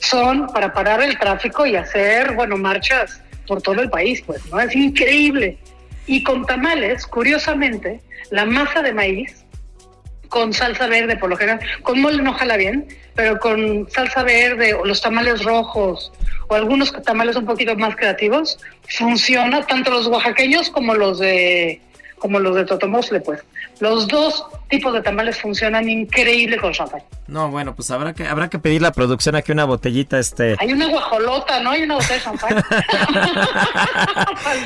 G: son para parar el tráfico y hacer, bueno, marchas por todo el país, pues, ¿no? Es increíble. Y con tamales, curiosamente, la masa de maíz con salsa verde por lo general. Con mole no jala bien, pero con salsa verde o los tamales rojos o algunos tamales un poquito más creativos, funciona tanto los oaxaqueños como los de como los de Totomosle, pues. Los dos tipos de tamales funcionan increíble con champán.
A: No, bueno, pues habrá que habrá que pedir la producción aquí una botellita, este.
G: Hay una guajolota, ¿no? Hay una botella de champán.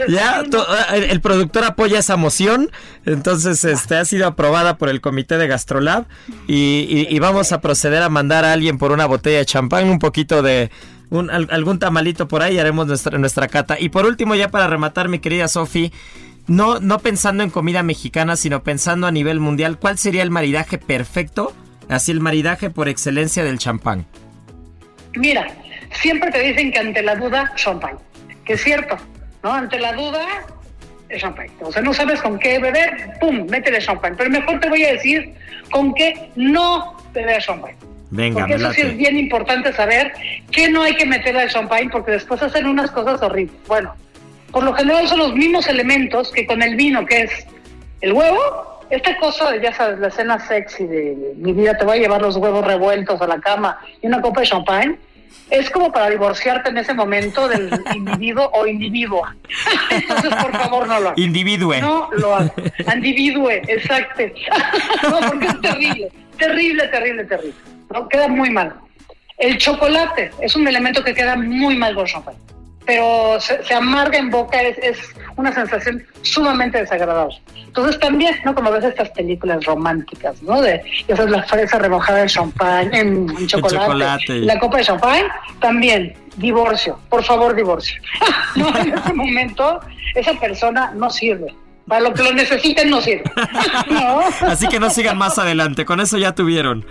A: ya, el, el, productor apoya esa moción, entonces este ha sido aprobada por el comité de Gastrolab y, y, y vamos a proceder a mandar a alguien por una botella de champán, un poquito de un, algún tamalito por ahí, haremos nuestra, nuestra cata. Y por último, ya para rematar, mi querida Sofi, no, no pensando en comida mexicana, sino pensando a nivel mundial, ¿cuál sería el maridaje perfecto? Así el maridaje por excelencia del champán.
G: Mira, siempre te dicen que ante la duda, champán. Que es cierto, ¿no? Ante la duda, el champán. O sea, no sabes con qué beber, ¡pum! Métele champán. Pero mejor te voy a decir con qué no beber champán.
A: Venga,
G: porque eso sí es bien importante saber que no hay que meterle al champán porque después hacen unas cosas horribles. Bueno, por lo general son los mismos elementos que con el vino, que es el huevo, esta cosa, ya sabes, la escena sexy de mi vida, te voy a llevar los huevos revueltos a la cama y una copa de champán, es como para divorciarte en ese momento del individuo o individua. Entonces, por favor, no lo hagas.
A: Individue.
G: No lo hagas. Individue, exacto. no, porque es terrible, terrible, terrible, terrible. ¿no? Queda muy mal. El chocolate es un elemento que queda muy mal con champán pero se, se, amarga en boca, es, es, una sensación sumamente desagradable. Entonces también, ¿no? Como ves estas películas románticas, ¿no? De esa es la fresa remojada en champán, en, en chocolate,
A: chocolate.
G: la copa de champán, también, divorcio, por favor, divorcio. no, en ese momento, esa persona no sirve. Para lo que lo necesiten no sirve. ¿No?
A: Así que no sigan más adelante, con eso ya tuvieron.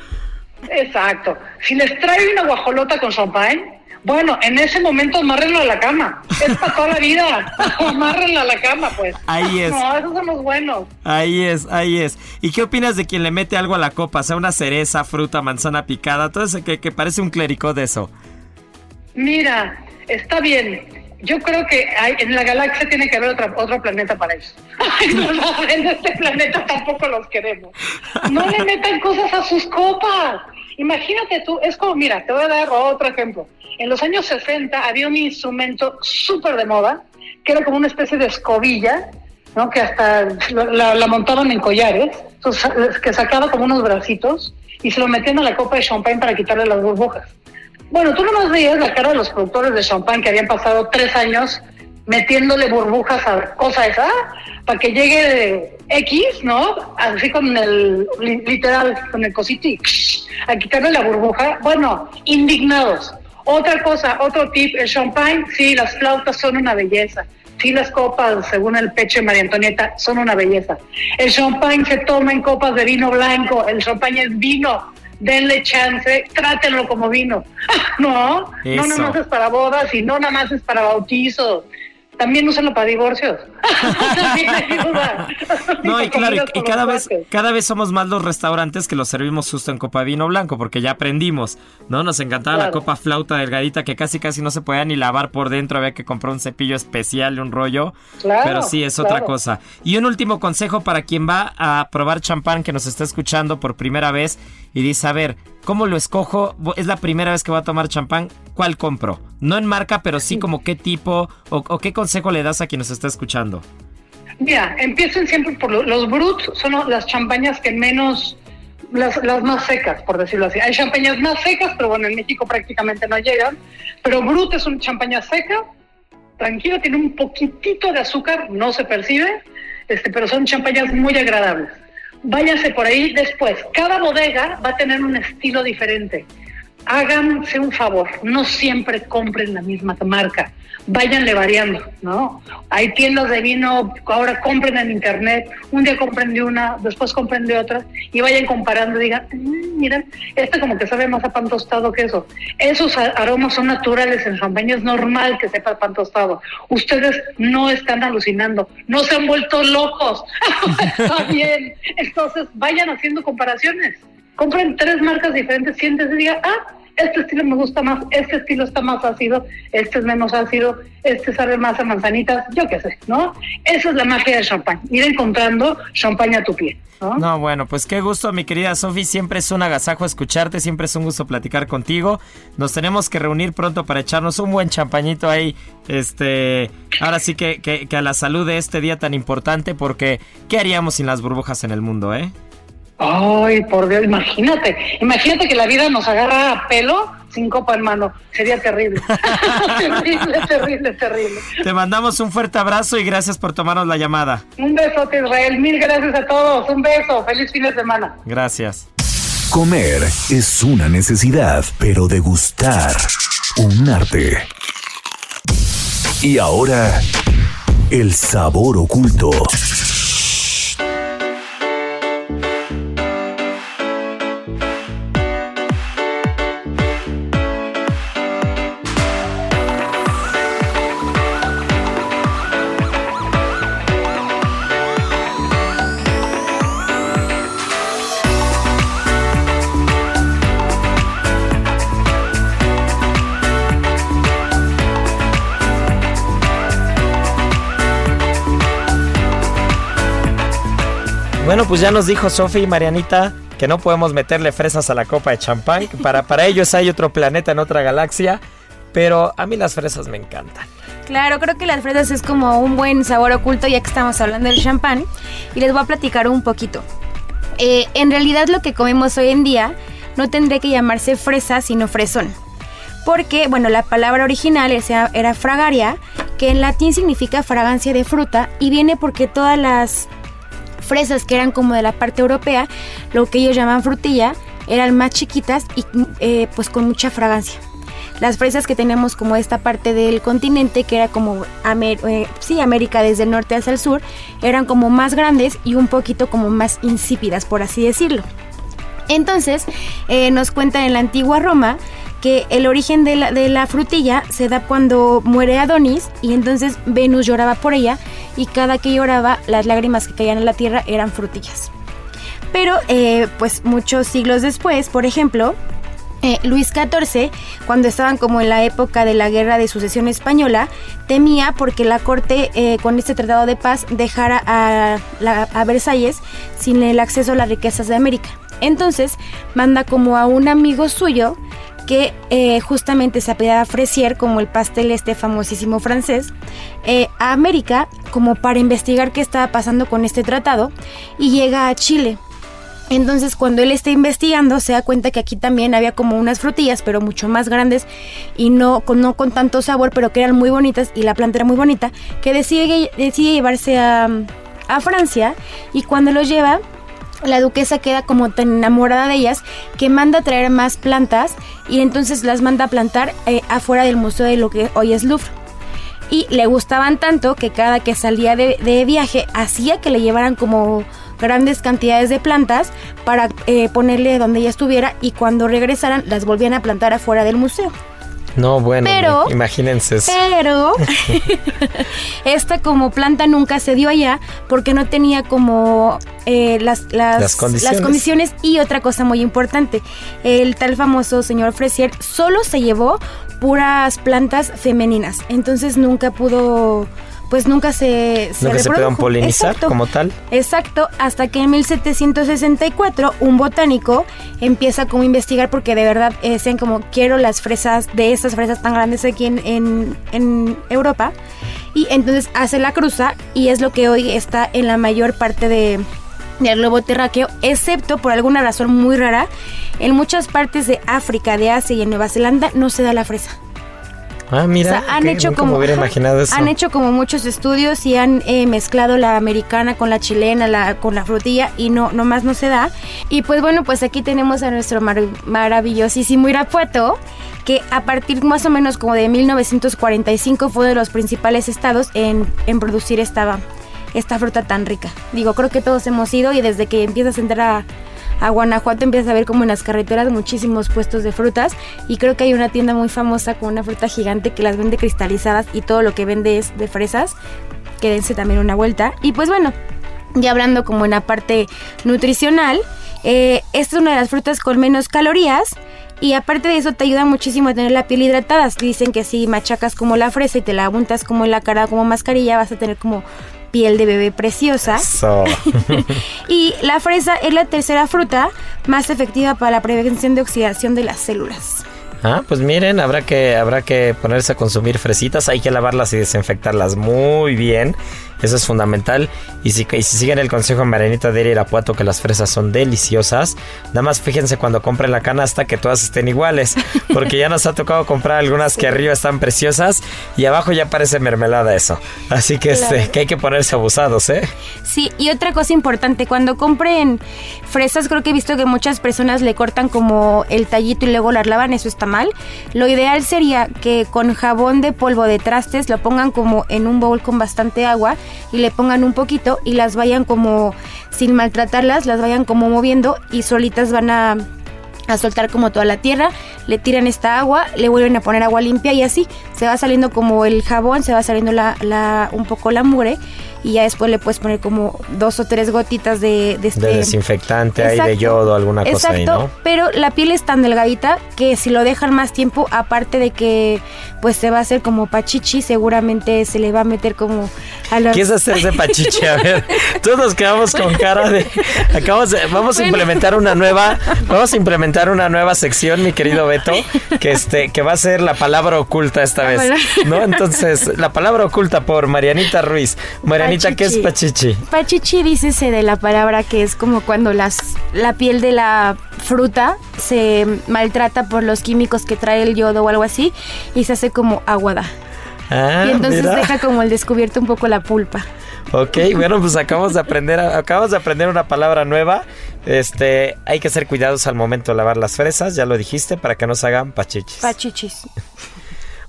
G: Exacto. Si les trae una guajolota con champán, bueno, en ese momento amárrenlo a la cama. Es para toda la vida. amárrenlo a la cama, pues.
A: Ahí es.
G: No, esos son los buenos.
A: Ahí es, ahí es. ¿Y qué opinas de quien le mete algo a la copa? Sea una cereza, fruta, manzana picada, todo eso que, que parece un clericó de eso.
G: Mira, está bien. Yo creo que hay, en la galaxia tiene que haber otra, otro planeta para eso. no, no, en este planeta tampoco los queremos. No le metan cosas a sus copas. Imagínate tú, es como, mira, te voy a dar otro ejemplo. En los años 60 había un instrumento súper de moda, que era como una especie de escobilla, ¿no? que hasta la, montaban en collares, que sacaba como unos bracitos y se lo metían a la copa de champán para quitarle las burbujas. Bueno, tú nomás veías la cara de los productores de champán que habían pasado tres años metiéndole burbujas a cosa esa para que llegue de X, ¿no? Así con el literal, con el cosito y a quitarle la burbuja. Bueno, indignados. Otra cosa, otro tip, el champán, sí, las flautas son una belleza. Sí, las copas, según el pecho de María Antonieta, son una belleza. El champán se toma en copas de vino blanco, el champán es vino. Denle chance, trátenlo como vino. no,
A: Eso.
G: no nada más es para bodas y no nada más es para bautizos. También úsenlo para divorcios.
A: No, y claro, y, cada vez, cada vez somos más los restaurantes que los servimos justo en copa de vino blanco, porque ya aprendimos, ¿no? Nos encantaba la copa flauta delgadita que casi casi no se podía ni lavar por dentro, había que comprar un cepillo especial y un rollo.
G: Claro,
A: pero sí, es otra cosa. Y un último consejo para quien va a probar champán que nos está escuchando por primera vez y dice, a ver, ¿cómo lo escojo? Es la primera vez que voy a tomar champán, ¿cuál compro? No en marca, pero sí como qué tipo o, o qué consejo le das a quien nos está escuchando.
G: Mira, empiecen siempre por lo- los bruts, son las champañas que menos, las, las más secas, por decirlo así. Hay champañas más secas, pero bueno, en México prácticamente no llegan. Pero brut es una champaña seca, tranquilo, tiene un poquitito de azúcar, no se percibe, este, pero son champañas muy agradables. Váyanse por ahí después. Cada bodega va a tener un estilo diferente. Háganse un favor, no siempre compren la misma marca, váyanle variando, ¿no? Hay tiendas de vino, ahora compren en internet, un día compren de una, después compren de otra y vayan comparando digan, "Mm, miren, este como que sabe más a pan tostado que eso. Esos aromas son naturales en champaña, es normal que sepa pan tostado. Ustedes no están alucinando, no se han vuelto locos. Está bien. Entonces vayan haciendo comparaciones compren tres marcas diferentes, siéntense y digan, ah, este estilo me gusta más, este estilo está más ácido, este es menos ácido, este sabe más a manzanitas, yo qué sé, ¿no? Esa es la magia del champán, ir encontrando champán a tu pie. ¿no?
A: No, bueno, pues qué gusto, mi querida Sofi. Siempre es un agasajo escucharte, siempre es un gusto platicar contigo. Nos tenemos que reunir pronto para echarnos un buen champañito ahí. Este, ahora sí que, que, que a la salud de este día tan importante, porque ¿qué haríamos sin las burbujas en el mundo, eh?
G: Ay, por Dios, imagínate, imagínate que la vida nos agarra a pelo sin copa en mano, sería terrible. terrible, terrible, terrible.
A: Te mandamos un fuerte abrazo y gracias por tomarnos la llamada.
G: Un besote, Israel, mil gracias a todos, un beso, feliz fin de semana.
A: Gracias.
B: Comer es una necesidad, pero degustar un arte. Y ahora, el sabor oculto.
A: Pues ya nos dijo Sofi y Marianita que no podemos meterle fresas a la copa de champán. Para, para ellos hay otro planeta en otra galaxia. Pero a mí las fresas me encantan.
D: Claro, creo que las fresas es como un buen sabor oculto ya que estamos hablando del champán. Y les voy a platicar un poquito. Eh, en realidad lo que comemos hoy en día no tendría que llamarse fresa, sino fresón. Porque, bueno, la palabra original era fragaria, que en latín significa fragancia de fruta, y viene porque todas las fresas que eran como de la parte europea, lo que ellos llaman frutilla, eran más chiquitas y eh, pues con mucha fragancia. Las fresas que tenemos como esta parte del continente, que era como Amer eh, sí, América desde el norte hacia el sur, eran como más grandes y un poquito como más insípidas, por así decirlo. Entonces, eh, nos cuentan en la antigua Roma que el origen de la, de la, frutilla se da cuando muere Adonis y entonces Venus lloraba por ella y cada que lloraba las lágrimas que caían en la tierra eran frutillas. Pero eh, pues muchos siglos después, por ejemplo, eh, Luis XIV, cuando estaban como en la época de la guerra de sucesión española, temía porque la corte eh, con este tratado de paz dejara a, Versalles sin el acceso a las riquezas de América. Entonces manda como a un amigo suyo que eh, justamente se apellidaba Fresier, como el pastel este famosísimo francés, eh, a América como para investigar qué estaba pasando con este tratado y llega a Chile. Entonces cuando él está investigando se da cuenta que aquí también había como unas frutillas, pero mucho más grandes y no con, no con tanto sabor, pero que eran muy bonitas y la planta era muy bonita, que decide, decide llevarse a, a Francia y cuando lo lleva la duquesa queda como tan enamorada de ellas que manda a traer más plantas y entonces las manda a plantar eh, afuera del museo de lo que hoy es Louvre. Y le gustaban tanto que cada que salía de, de viaje hacía que le llevaran como grandes cantidades de plantas para eh, ponerle donde ella estuviera y cuando regresaran las volvían a plantar afuera del museo.
A: No, bueno,
D: Pero-
A: imagínense eso.
D: Pero esta como planta nunca se dio allá porque no tenía como eh, las, las,
A: Las condiciones.
D: las condiciones y otra cosa muy importante, el tal famoso señor Fresier solo se llevó puras plantas femeninas, entonces nunca pudo, pues nunca se, se
A: Nunca se
D: reprodujo.
A: polinizar
D: Exacto.
A: como tal.
D: Exacto, hasta que en 1764 un botánico empieza como a investigar porque de verdad decían como quiero las fresas de estas fresas tan grandes aquí en, en, en Europa y entonces hace la cruza y es lo que hoy está en la mayor parte de del globo terráqueo, excepto por alguna razón muy rara, en muchas partes de África, de Asia y en Nueva Zelanda no se da la fresa.
A: Ah, mira,
D: O sea, han hecho como
A: hubiera imaginado eso.
D: han hecho como muchos estudios y han eh, mezclado la americana con la chilena, la, con la frutilla y no nomás no se da. Y pues bueno, pues aquí tenemos a nuestro mar- maravillosísimo Irapuato que a partir más o menos como de 1945 fue de los principales estados en, en producir esta, esta fruta tan rica. Digo, creo que todos hemos ido y desde que empiezas a entrar a, a Guanajuato empiezas a ver como en las carreteras muchísimos puestos de frutas y creo que hay una tienda muy famosa con una fruta gigante que las vende cristalizadas y todo lo que vende es de fresas. Quédense también una vuelta. Y pues bueno, ya hablando como en la parte nutricional, eh, esta es una de las frutas con menos calorías Y aparte de eso te ayuda muchísimo a tener la piel hidratada. Dicen que si machacas como la fresa y te la untas como en la cara como mascarilla, vas a tener como piel de bebé preciosa.
A: So.
D: Y la fresa es la tercera fruta más efectiva para la prevención de oxidación de las células.
A: Ah, pues miren, habrá que, habrá que ponerse a consumir fresitas, hay que lavarlas y desinfectarlas muy bien. Eso es fundamental. Y si, y si siguen el consejo de Marianita de Irapuato que las fresas son deliciosas, nada más fíjense cuando compren la canasta que todas estén iguales. Porque ya nos ha tocado comprar algunas que arriba están preciosas y abajo ya parece mermelada eso. Así que, este, que hay que ponerse abusados, ¿eh?
D: Sí, y otra cosa importante, cuando compren fresas, creo que he visto que muchas personas le cortan como el tallito y luego las lavan, eso está mal. Lo ideal sería que con jabón de polvo de trastes lo pongan como en un bowl con bastante agua y le pongan un poquito y las vayan como, sin maltratarlas, las vayan como moviendo y solitas van a a soltar como toda la tierra, le tiran esta agua, le vuelven a poner agua limpia y así se va saliendo como el jabón, se va saliendo la, la- un poco la mugre y ya después le puedes poner como dos o tres gotitas de, de este
A: De desinfectante ahí, de yodo, alguna cosa ahí, ¿no?
D: pero la piel es tan delgadita que si lo dejan más tiempo, aparte de que pues se va a hacer como pachichi, seguramente se le va a meter como a los...
A: ¿Qué es hacerse pachiche? A ver, todos nos quedamos con cara de. Acabamos de- vamos a implementar una nueva. Vamos a implementar una nueva sección, mi querido Beto, que este, que va a ser la palabra oculta esta vez. ¿No? Entonces, la palabra oculta por Marianita Ruiz. Marianita, ¿qué es pachichi?
D: Pachichi dícese de la palabra que es como cuando las, la piel de la fruta se maltrata por los químicos que trae el yodo o algo así y se hace como aguada.
A: Ah,
D: y entonces
A: mira.
D: deja como el descubierto un poco la pulpa.
A: Ok, bueno, pues acabamos de aprender, acabamos de aprender una palabra nueva. Este, hay que ser cuidados al momento de lavar las fresas, ya lo dijiste, para que no se hagan pachichis.
D: Pachichis.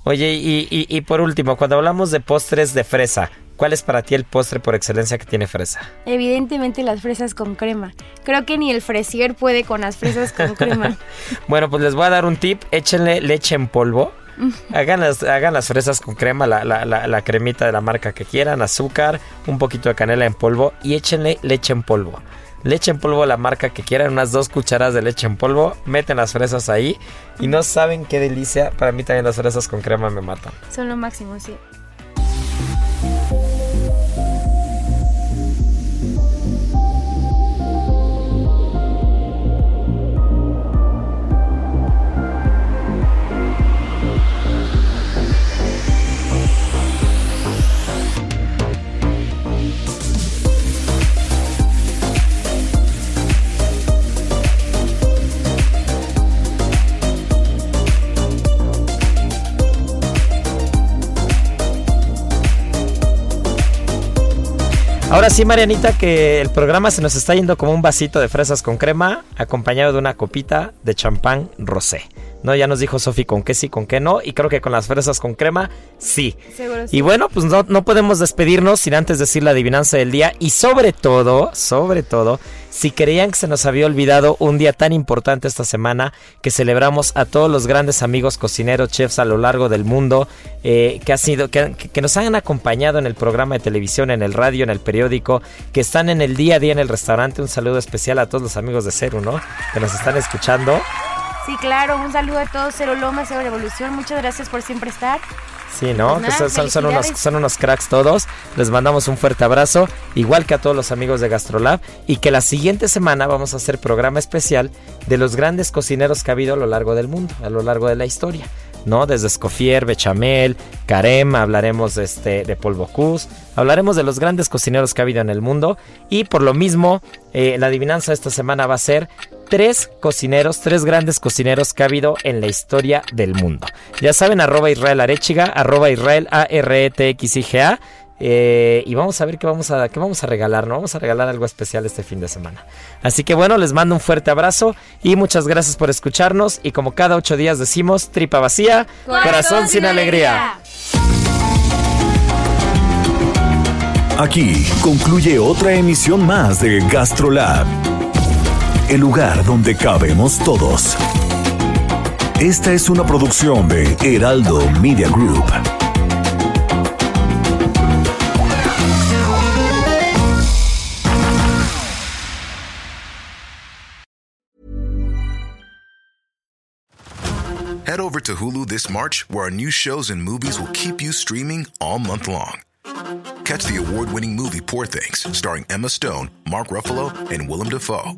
A: Oye, y, y- y por último, cuando hablamos de postres de fresa, ¿cuál es para ti el postre por excelencia que tiene fresa?
D: Evidentemente las fresas con crema. Creo que ni el fresier puede con las fresas con crema.
A: Bueno, pues les voy a dar un tip, échenle leche en polvo. Hagan las, hagan las fresas con crema, la, la- la- la cremita de la marca que quieran, azúcar, un poquito de canela en polvo y échenle leche en polvo. Leche en polvo, la marca que quieran, unas dos cucharadas de leche en polvo, meten las fresas ahí y no saben qué delicia. Para mí también las fresas con crema me matan.
D: Son lo máximo, sí.
A: Ahora sí, Marianita, que el programa se nos está yendo como un vasito de fresas con crema, acompañado de una copita de champán rosé. No, ya nos dijo Sofi con qué sí, con qué no, y creo que con las fresas con crema, sí.
D: Seguro
A: Y bueno, pues no, no podemos despedirnos sin antes decir la adivinanza del día. Y sobre todo, sobre todo, si creían que se nos había olvidado un día tan importante esta semana, que celebramos a todos los grandes amigos cocineros, chefs a lo largo del mundo, eh, que, ha sido, que, que nos han acompañado en el programa de televisión, en el radio, en el periódico, que están en el día a día en el restaurante. Un saludo especial a todos los amigos de Ceru, ¿no? Que nos están escuchando.
D: Sí, claro. Un saludo a todos. Cero Loma, Cero Revolución. Muchas gracias por siempre estar.
A: Sí, ¿no?
D: Pues nada,
A: son, unos, son unos cracks todos. Les mandamos un fuerte abrazo, igual que a todos los amigos de Gastrolab. Y que la siguiente semana vamos a hacer programa especial de los grandes cocineros que ha habido a lo largo del mundo, a lo largo de la historia. ¿no? Desde Escoffier, Bechamel, Carem, hablaremos de, este, de Paul Bocuse, hablaremos de los grandes cocineros que ha habido en el mundo y por lo mismo eh, la adivinanza de esta semana va a ser tres cocineros, tres grandes cocineros que ha habido en la historia del mundo. Ya saben, arroba Israel Arechiga, arroba Israel A-R-E-T-X-I-G-A. eh, y vamos a ver qué vamos a, qué vamos a regalar, ¿no? Vamos a regalar algo especial este fin de semana. Así que bueno, les mando un fuerte abrazo y muchas gracias por escucharnos. Y como cada ocho días decimos, tripa vacía, corazón, sin alegría.
B: Aquí concluye otra emisión más de GastroLab, el lugar donde cabemos todos. Esta es una producción de Heraldo Media Group.
H: Head over to Hulu this March, where our new shows and movies will keep you streaming all month long. Catch the award winning movie Poor Things, starring Emma Stone, Mark Ruffalo, and Willem Dafoe.